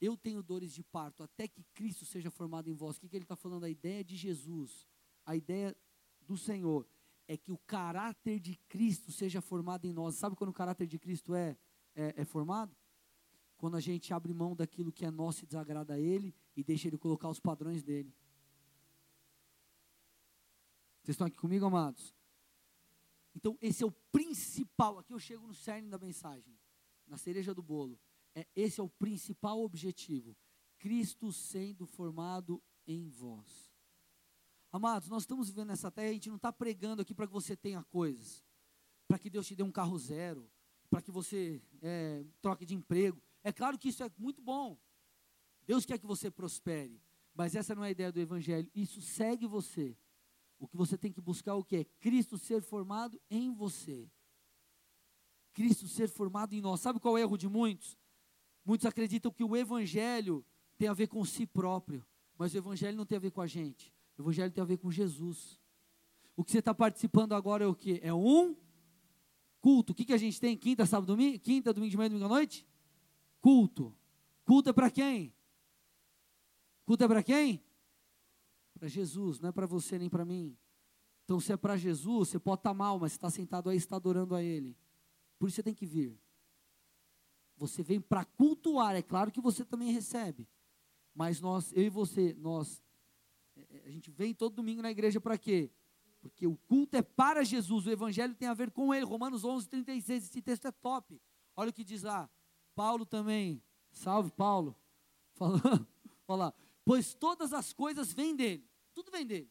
eu tenho dores de parto até que Cristo seja formado em vós. O que, que ele está falando? A ideia de Jesus, a ideia do Senhor, é que o caráter de Cristo seja formado em nós. Sabe quando o caráter de Cristo é, é, é formado? Quando a gente abre mão daquilo que é nosso e desagrada a Ele e deixa Ele colocar os padrões dele. Vocês estão aqui comigo, amados? Então, esse é o principal. Aqui eu chego no cerne da mensagem, na cereja do bolo. É, esse é o principal objetivo. Cristo sendo formado em vós. Amados, nós estamos vivendo nessa terra, a gente não está pregando aqui para que você tenha coisas, para que Deus te dê um carro zero, para que você é, troque de emprego. É claro que isso é muito bom. Deus quer que você prospere, mas essa não é a ideia do Evangelho. Isso segue você. O que você tem que buscar é o que é Cristo ser formado em você. Cristo ser formado em nós. Sabe qual é o erro de muitos? Muitos acreditam que o evangelho tem a ver com si próprio, mas o evangelho não tem a ver com a gente. O evangelho tem a ver com Jesus. O que você está participando agora é o que? É um culto. O que, que a gente tem quinta, sábado, domingo? Quinta, domingo de manhã, domingo à noite? Culto. Culto é para quem? Culto é para quem? Para Jesus, não é para você nem para mim. Então, se é para Jesus, você pode estar tá mal, mas você está sentado aí, está adorando a Ele. Por isso você tem que vir. Você vem para cultuar, é claro que você também recebe. Mas nós, eu e você, nós, é, é, a gente vem todo domingo na igreja para quê? Porque o culto é para Jesus, o evangelho tem a ver com ele. Romanos 11, 36, esse texto é top. Olha o que diz lá. Paulo também, salve Paulo, falando, fala, [laughs] pois todas as coisas vêm dele, tudo vem dele,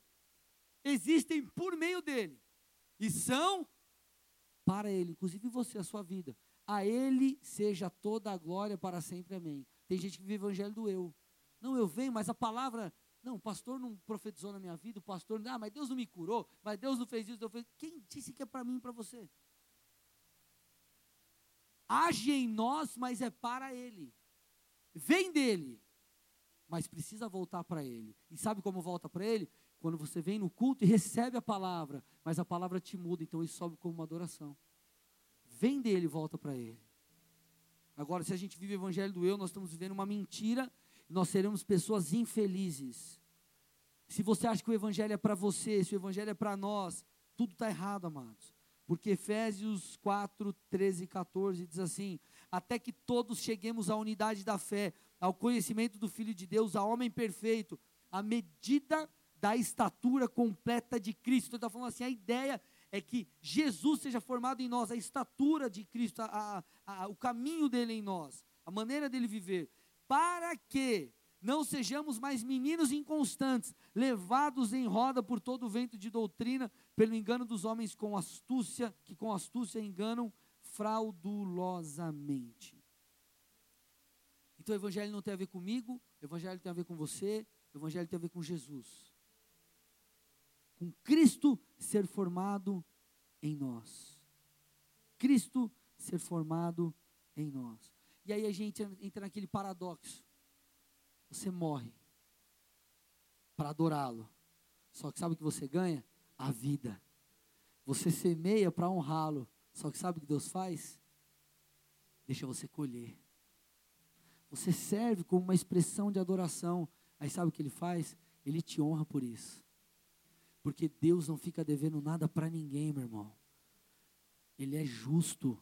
existem por meio dele, e são para ele, inclusive você, a sua vida. A Ele seja toda a glória para sempre. Amém. Tem gente que vive o evangelho do eu. Não, eu venho, mas a palavra. Não, o pastor não profetizou na minha vida, o pastor. Ah, mas Deus não me curou, mas Deus não fez isso. Deus fez... Quem disse que é para mim e para você? Age em nós, mas é para Ele. Vem dele, mas precisa voltar para Ele. E sabe como volta para Ele? Quando você vem no culto e recebe a palavra, mas a palavra te muda, então isso sobe como uma adoração vem dele e volta para ele. Agora, se a gente vive o evangelho do eu, nós estamos vivendo uma mentira, nós seremos pessoas infelizes. Se você acha que o evangelho é para você, se o evangelho é para nós, tudo está errado, amados. Porque Efésios 4, 13 e 14 diz assim: Até que todos cheguemos à unidade da fé, ao conhecimento do Filho de Deus, a homem perfeito, à medida da estatura completa de Cristo. Então, está falando assim: a ideia é que Jesus seja formado em nós, a estatura de Cristo, a, a, a, o caminho dele em nós, a maneira dele viver, para que não sejamos mais meninos inconstantes, levados em roda por todo o vento de doutrina, pelo engano dos homens com astúcia, que com astúcia enganam fraudulosamente. Então o evangelho não tem a ver comigo, o evangelho tem a ver com você, o evangelho tem a ver com Jesus com Cristo ser formado em nós. Cristo ser formado em nós. E aí a gente entra naquele paradoxo. Você morre para adorá-lo. Só que sabe o que você ganha? A vida. Você semeia para honrá-lo. Só que sabe o que Deus faz? Deixa você colher. Você serve como uma expressão de adoração. Aí sabe o que ele faz? Ele te honra por isso. Porque Deus não fica devendo nada para ninguém, meu irmão. Ele é justo.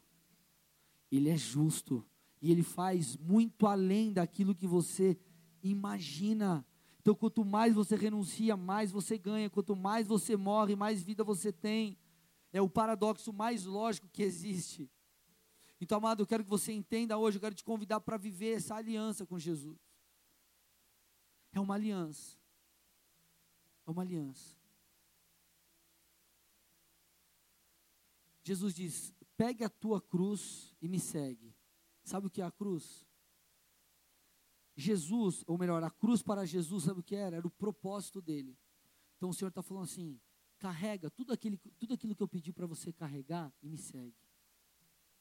Ele é justo. E ele faz muito além daquilo que você imagina. Então, quanto mais você renuncia, mais você ganha. Quanto mais você morre, mais vida você tem. É o paradoxo mais lógico que existe. Então, amado, eu quero que você entenda hoje, eu quero te convidar para viver essa aliança com Jesus. É uma aliança. É uma aliança. Jesus diz: pegue a tua cruz e me segue. Sabe o que é a cruz? Jesus, ou melhor, a cruz para Jesus, sabe o que era? Era o propósito dele. Então o Senhor está falando assim: carrega tudo, aquele, tudo aquilo que eu pedi para você carregar e me segue.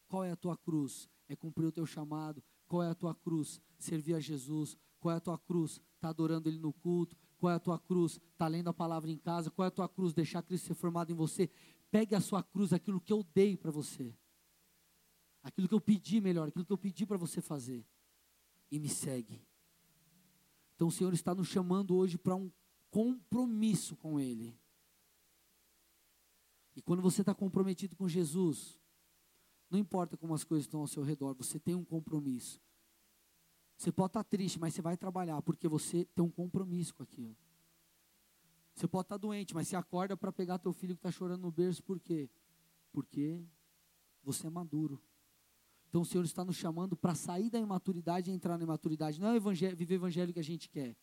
Qual é a tua cruz? É cumprir o teu chamado. Qual é a tua cruz? Servir a Jesus. Qual é a tua cruz? Está adorando Ele no culto. Qual é a tua cruz? Está lendo a palavra em casa. Qual é a tua cruz? Deixar Cristo ser formado em você. Pegue a sua cruz, aquilo que eu dei para você. Aquilo que eu pedi melhor, aquilo que eu pedi para você fazer. E me segue. Então o Senhor está nos chamando hoje para um compromisso com Ele. E quando você está comprometido com Jesus, não importa como as coisas estão ao seu redor, você tem um compromisso. Você pode estar triste, mas você vai trabalhar, porque você tem um compromisso com aquilo. Você pode estar doente, mas você acorda para pegar teu filho que está chorando no berço, por quê? Porque você é maduro. Então o Senhor está nos chamando para sair da imaturidade e entrar na imaturidade. Não é o evangelho, viver o evangelho que a gente quer.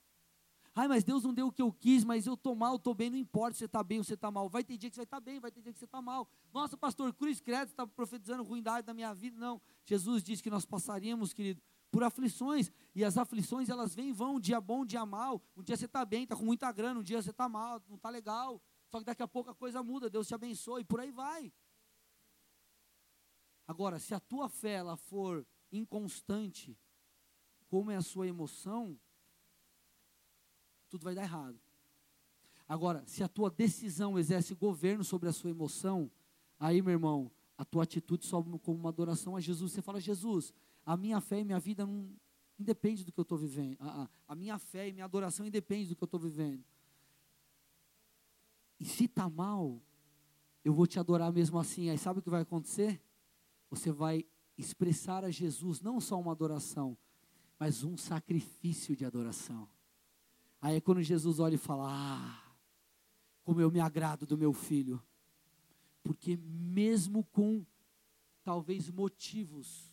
Ai, mas Deus não deu o que eu quis, mas eu estou mal, estou bem, não importa se você está bem ou você está mal. Vai ter dia que você vai estar tá bem, vai ter dia que você está mal. Nossa, pastor, cruz credo, está profetizando ruindade da minha vida. Não, Jesus disse que nós passaríamos, querido, por aflições. E as aflições, elas vêm e vão, um dia bom, um dia mal. Um dia você está bem, está com muita grana, um dia você está mal, não está legal. Só que daqui a pouco a coisa muda, Deus te abençoe, e por aí vai. Agora, se a tua fé ela for inconstante, como é a sua emoção, tudo vai dar errado. Agora, se a tua decisão exerce governo sobre a sua emoção, aí, meu irmão, a tua atitude sobe como uma adoração a Jesus. Você fala, Jesus, a minha fé e minha vida não independe do que eu estou vivendo. A, a, a, minha fé e minha adoração independe do que eu estou vivendo. E se está mal, eu vou te adorar mesmo assim. Aí sabe o que vai acontecer? Você vai expressar a Jesus não só uma adoração, mas um sacrifício de adoração. Aí é quando Jesus olha e fala: Ah, como eu me agrado do meu filho. Porque mesmo com talvez motivos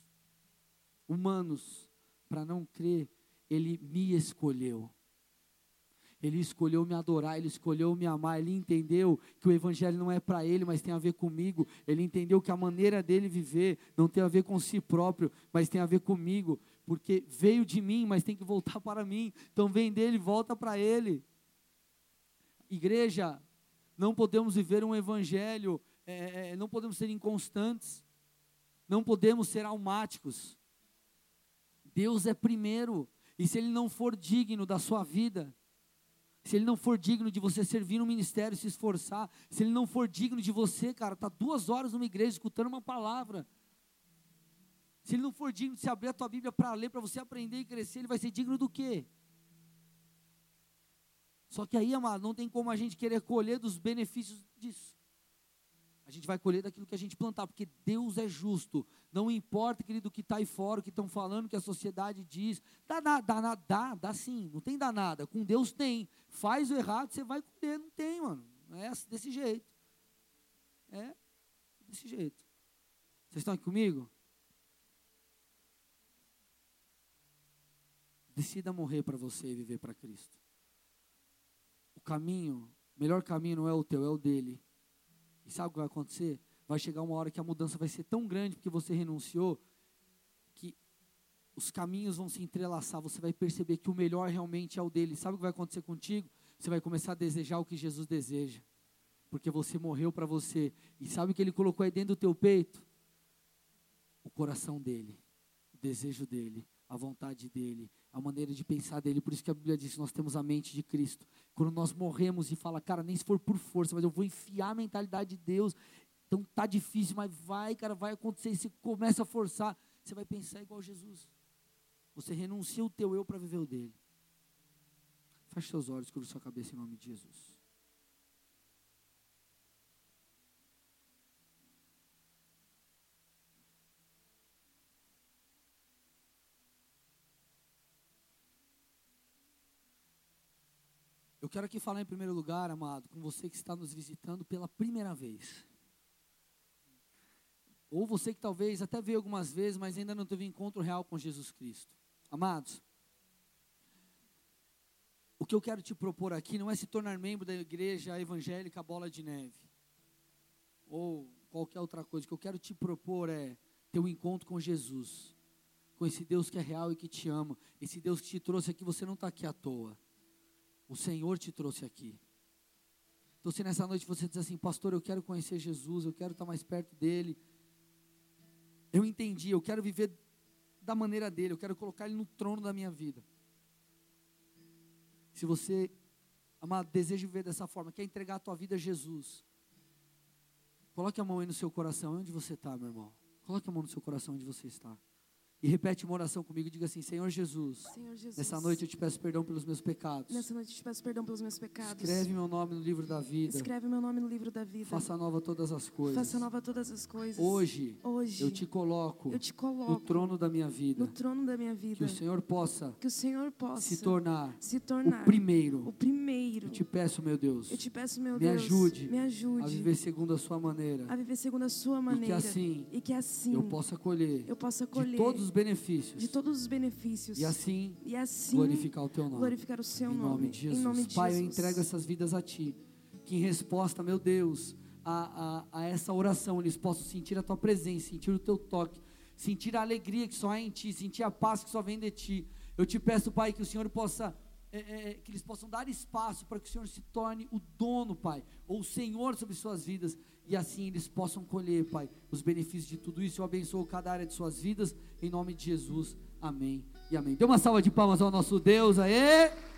humanos para não crer, ele me escolheu. Ele escolheu me adorar, ele escolheu me amar, ele entendeu que o evangelho não é para ele, mas tem a ver comigo. Ele entendeu que a maneira dele viver não tem a ver com si próprio, mas tem a ver comigo, porque veio de mim, mas tem que voltar para mim. Então vem dele, volta para ele. Igreja, não podemos viver um evangelho, é, é, não podemos ser inconstantes, não podemos ser almáticos. Deus é primeiro, e se Ele não for digno da sua vida, se Ele não for digno de você servir no ministério, se esforçar, se Ele não for digno de você, cara, tá duas horas numa igreja escutando uma palavra, se Ele não for digno de se abrir a tua Bíblia para ler, para você aprender e crescer, Ele vai ser digno do quê? Só que aí, amado, não tem como a gente querer colher dos benefícios disso. A gente vai colher daquilo que a gente plantar, porque Deus é justo. Não importa, querido, o que está aí fora, o que estão falando, o que a sociedade diz. Dá, dá, dá, dá, dá sim, não tem danada. Com Deus tem. Faz o errado, você vai colher. Não tem, mano. É assim, desse jeito. É desse jeito. Vocês estão aqui comigo? Decida morrer para você e viver para Cristo. O caminho, melhor caminho não é o teu, é o dele. E sabe o que vai acontecer? Vai chegar uma hora que a mudança vai ser tão grande porque você renunciou, que os caminhos vão se entrelaçar, você vai perceber que o melhor realmente é o dele. Sabe o que vai acontecer contigo? Você vai começar a desejar o que Jesus deseja. Porque você morreu para você. E sabe o que ele colocou aí dentro do teu peito? O coração dele. desejo dele, a vontade dele, a maneira de pensar dele. Por isso que a Bíblia diz que nós temos a mente de Cristo. Quando nós morremos e fala, cara, nem se for por força, mas eu vou enfiar a mentalidade de Deus. Então tá difícil, mas vai, cara, vai acontecer. E você começa a forçar, você vai pensar igual Jesus. Você renuncia o teu eu para viver o dele. Feche seus olhos, cubra sua cabeça em nome de Jesus. Eu quero aqui falar em primeiro lugar, amado, com você que está nos visitando pela primeira vez. Ou você que talvez até veio algumas vezes, mas ainda não teve encontro real com Jesus Cristo. Amados, o que eu quero te propor aqui não é se tornar membro da igreja evangélica Bola de Neve. Ou qualquer outra coisa. O que eu quero te propor é ter um encontro com Jesus. Com esse Deus que é real e que te ama. Esse Deus que te trouxe aqui, você não está aqui à toa. O Senhor te trouxe aqui. Então, se nessa noite você diz assim, pastor, eu quero conhecer Jesus, eu quero estar mais perto dele. Eu entendi, eu quero viver da maneira dele, eu quero colocar ele no trono da minha vida. Se você, amado, deseja viver dessa forma, quer entregar a tua vida a Jesus, coloque a mão aí no seu coração, onde você está, meu irmão? Coloque a mão no seu coração onde você está. E repete uma oração comigo, diga assim: Senhor Jesus, Senhor Jesus, nessa noite eu te peço perdão pelos meus pecados. Nessa noite eu te peço perdão pelos meus pecados. Escreve meu nome no livro da vida. Escreve meu nome no livro da vida. Faça nova todas as coisas. Faça nova todas as coisas. Hoje, Hoje eu te coloco, eu te coloco no trono da minha vida. no trono da minha vida. Que o Senhor possa que o Senhor possa se tornar se tornar o primeiro. o primeiro. Eu te peço, meu Deus, Eu te peço, meu me Deus, ajude me ajude a viver segundo a sua maneira. a viver segundo a sua E maneira. que assim e que assim eu possa colher eu possa de colher todos os benefícios. de todos os benefícios. E assim e assim glorificar o teu nome. glorificar o seu Em nome de Jesus. Em nome de Pai, eu Jesus. entrego essas vidas a Ti. Que em resposta, meu Deus, a, a, a essa oração, eles possam sentir a Tua presença, sentir o Teu toque, sentir a alegria que só há em Ti, sentir a paz que só vem de Ti. Eu te peço, Pai, que o Senhor possa, é, é, que eles possam dar espaço para que o Senhor se torne o dono, Pai, ou o Senhor sobre suas vidas, e assim eles possam colher, Pai, os benefícios de tudo isso. Eu abençoo cada área de suas vidas, em nome de Jesus. Amém e amém. Dê uma salva de palmas ao nosso Deus, aê!